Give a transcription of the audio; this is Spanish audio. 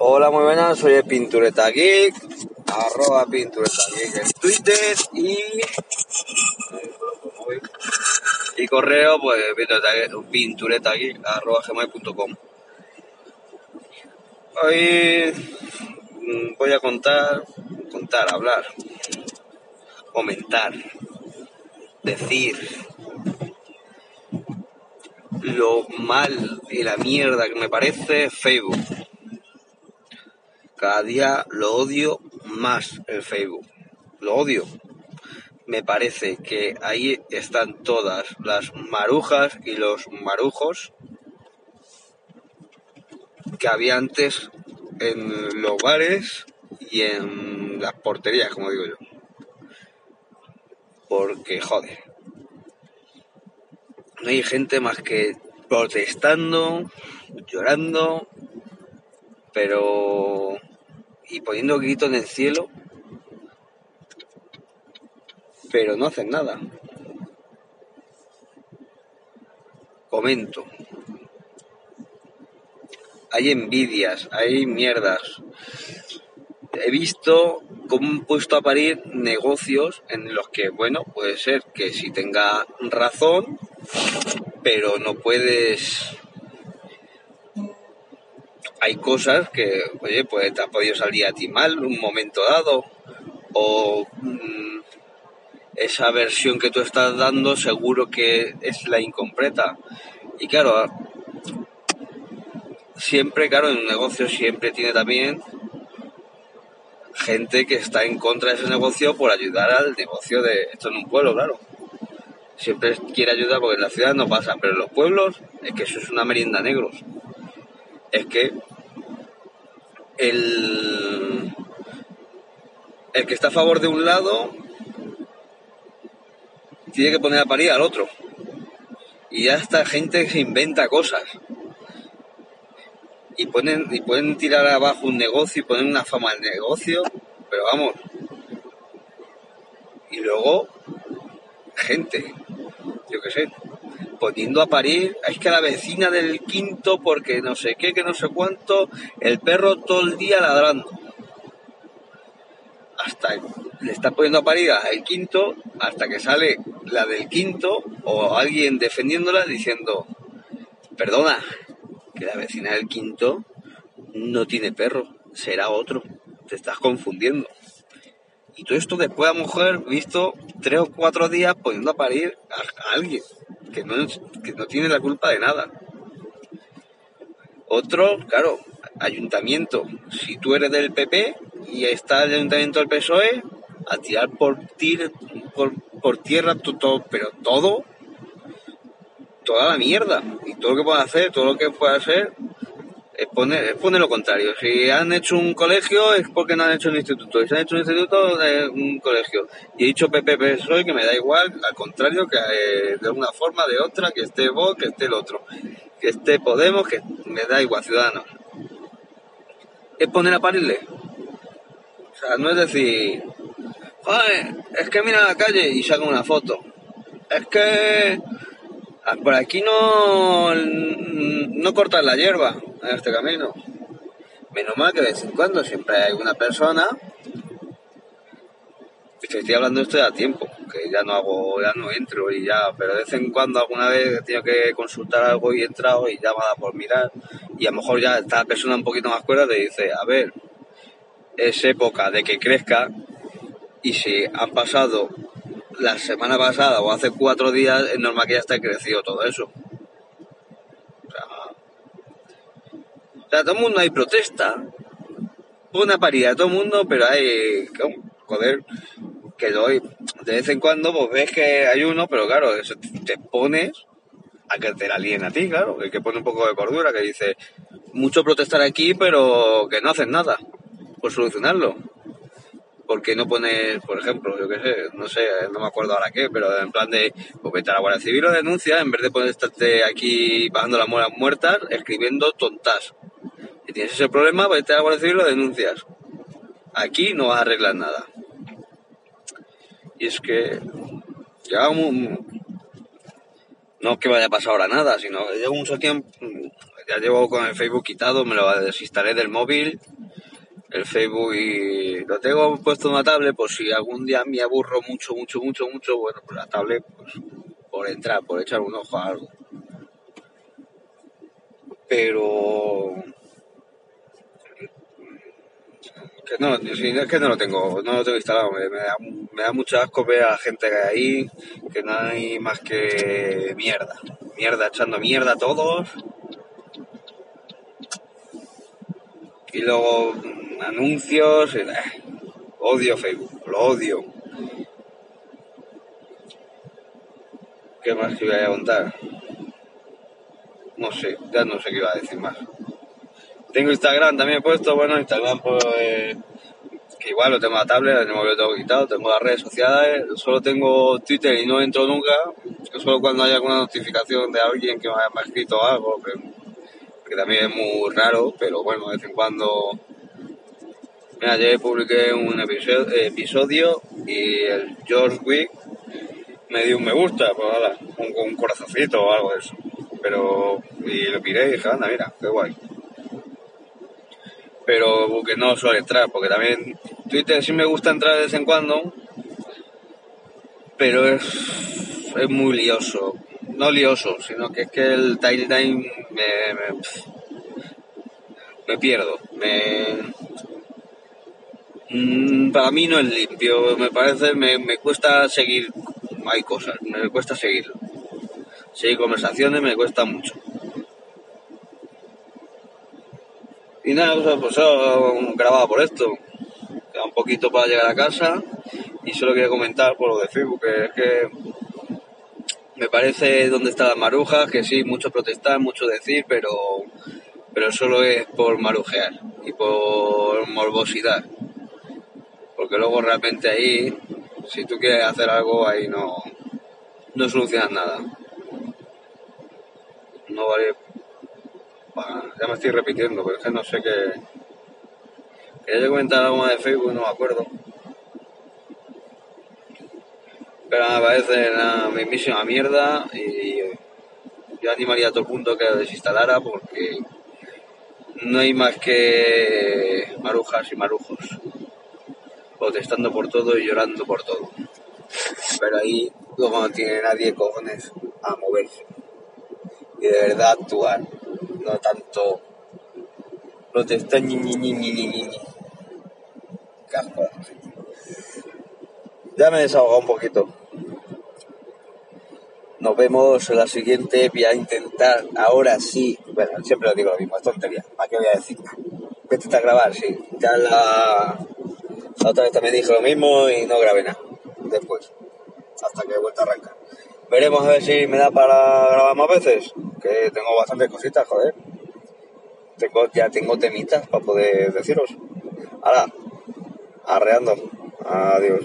Hola, muy buenas, soy el Pintureta Geek, arroba Pintureta Geek en Twitter y... Y correo, pues, pintureta geek, arroba gmail.com. Hoy mm, voy a contar, contar, hablar, comentar, decir lo mal y la mierda que me parece Facebook. Cada día lo odio más el Facebook. Lo odio. Me parece que ahí están todas las marujas y los marujos que había antes en los bares y en las porterías, como digo yo. Porque, joder, no hay gente más que protestando, llorando, pero y poniendo gritos en el cielo, pero no hacen nada. Comento. Hay envidias, hay mierdas. He visto cómo han puesto a parir negocios en los que, bueno, puede ser que si tenga razón, pero no puedes hay cosas que, oye, pues te ha podido salir a ti mal un momento dado, o mm, esa versión que tú estás dando seguro que es la incompleta. Y claro, siempre, claro, en un negocio siempre tiene también gente que está en contra de ese negocio por ayudar al negocio de esto en un pueblo, claro. Siempre quiere ayudar porque en la ciudad no pasa, pero en los pueblos es que eso es una merienda negros. Es que el, el que está a favor de un lado tiene que poner a parir al otro. Y ya esta gente se inventa cosas. Y ponen, y pueden tirar abajo un negocio y poner una fama al negocio, pero vamos. Y luego, gente, yo qué sé, poniendo a parir, es que la vecina del quinto, porque no sé qué, que no sé cuánto, el perro todo el día ladrando. Hasta le está poniendo a parir al quinto, hasta que sale la del quinto o alguien defendiéndola diciendo, perdona, que la vecina del quinto no tiene perro, será otro, te estás confundiendo. Y todo esto después a mujer visto tres o cuatro días poniendo a parir a alguien que no, que no tiene la culpa de nada. Otro, claro, ayuntamiento. Si tú eres del PP y está el ayuntamiento del PSOE, a tirar por, por, por tierra todo, pero todo, toda la mierda. Y todo lo que pueda hacer, todo lo que pueda hacer, es poner, lo contrario. Si han hecho un colegio es porque no han hecho un instituto. Si han hecho un instituto un colegio. Y he dicho PP soy que me da igual, al contrario, que eh, de una forma, de otra, que esté vos, que esté el otro. Que esté Podemos, que me da igual, Ciudadanos. Es poner a parirle. O sea, no es decir, es que mira la calle y saca una foto. Es que por aquí no, no cortan la hierba en este camino. Menos mal que de vez en cuando siempre hay una persona. Estoy hablando esto ya a tiempo, que ya no hago, ya no entro y ya, pero de vez en cuando alguna vez he tenido que consultar algo y he entrado y ya va por mirar. Y a lo mejor ya esta persona un poquito más cuerda te dice, a ver, es época de que crezca y si han pasado la semana pasada o hace cuatro días es normal que ya esté crecido todo eso. O sea, todo el mundo hay protesta, una paridad, todo el mundo, pero hay, joder, que doy, de vez en cuando pues ves que hay uno, pero claro, te pones a que te la líen a ti, claro, que pone un poco de cordura, que dice, mucho protestar aquí, pero que no hacen nada por solucionarlo. ¿Por qué no pones, por ejemplo, yo qué sé, no sé, no me acuerdo ahora qué, pero en plan de, pues vete a la Guardia Civil o denuncia, en vez de poner estarte aquí pagando las muelas muertas, escribiendo tontas. Si tienes ese problema, vete a la Guardia Civil o denuncias. Aquí no vas a arreglar nada. Y es que lleva un, no es que vaya a pasar ahora nada, sino que lleva mucho tiempo, ya llevo con el Facebook quitado, me lo desinstalé del móvil, el Facebook y lo tengo puesto en una tablet por si algún día me aburro mucho, mucho, mucho, mucho, bueno, pues la tablet, pues, por entrar, por echar un ojo a algo. Pero que no, es que no lo tengo, no lo tengo instalado, me, da, me da mucho asco ver a la gente que hay ahí, que no hay más que mierda, mierda, echando mierda a todos. Y luego anuncios, eh, odio Facebook, lo odio. ¿Qué más que iba a contar? No sé, ya no sé qué iba a decir más. Tengo Instagram también puesto, bueno, Instagram pues que igual lo tengo a la tablet, el móvil lo tengo quitado, tengo las redes sociales, solo tengo Twitter y no entro nunca, solo cuando hay alguna notificación de alguien que me ha escrito algo, que, también es muy raro, pero bueno, de vez en cuando... Mira, ayer publiqué un episodio, y el George Wick me dio un me gusta, pues un, un corazoncito o algo de eso. Pero, y lo miré y dije, anda, mira, qué guay pero que no suele entrar, porque también Twitter sí me gusta entrar de vez en cuando, pero es, es muy lioso. No lioso, sino que es que el timeline me, me, me pierdo. Me, mm, para mí no es limpio, me parece, me, me cuesta seguir, hay cosas, me cuesta seguirlo. Seguir conversaciones me cuesta mucho. Y nada, pues grababa por esto. Queda un poquito para llegar a casa y solo quería comentar por lo de Facebook, que es que me parece donde están las marujas, que sí, mucho protestar, mucho decir, pero, pero solo es por marujear y por morbosidad. Porque luego realmente ahí, si tú quieres hacer algo, ahí no, no solucionas nada. No vale ya me estoy repitiendo, pero es que no sé qué. Quería comentar algo más de Facebook, no me acuerdo. Pero me parece una mismísima mierda y yo animaría a todo el mundo que lo desinstalara porque no hay más que marujas y marujos protestando por todo y llorando por todo. Pero ahí luego no tiene nadie cojones a moverse y de verdad actuar no tanto protestar ni ni ni ni ni ni. Ya me he desahogado un poquito. Nos vemos en la siguiente. Voy a intentar, ahora sí, bueno, siempre lo digo lo mismo, es tontería. ¿Para qué voy a decir? Voy a grabar, sí. Ya la, la otra vez también dije lo mismo y no grabé nada. Después, hasta que he vuelto a arrancar. Veremos a ver si me da para grabar más veces que tengo bastantes cositas, joder. Tengo, ya tengo temitas para poder deciros. Ahora, arreando. Adiós.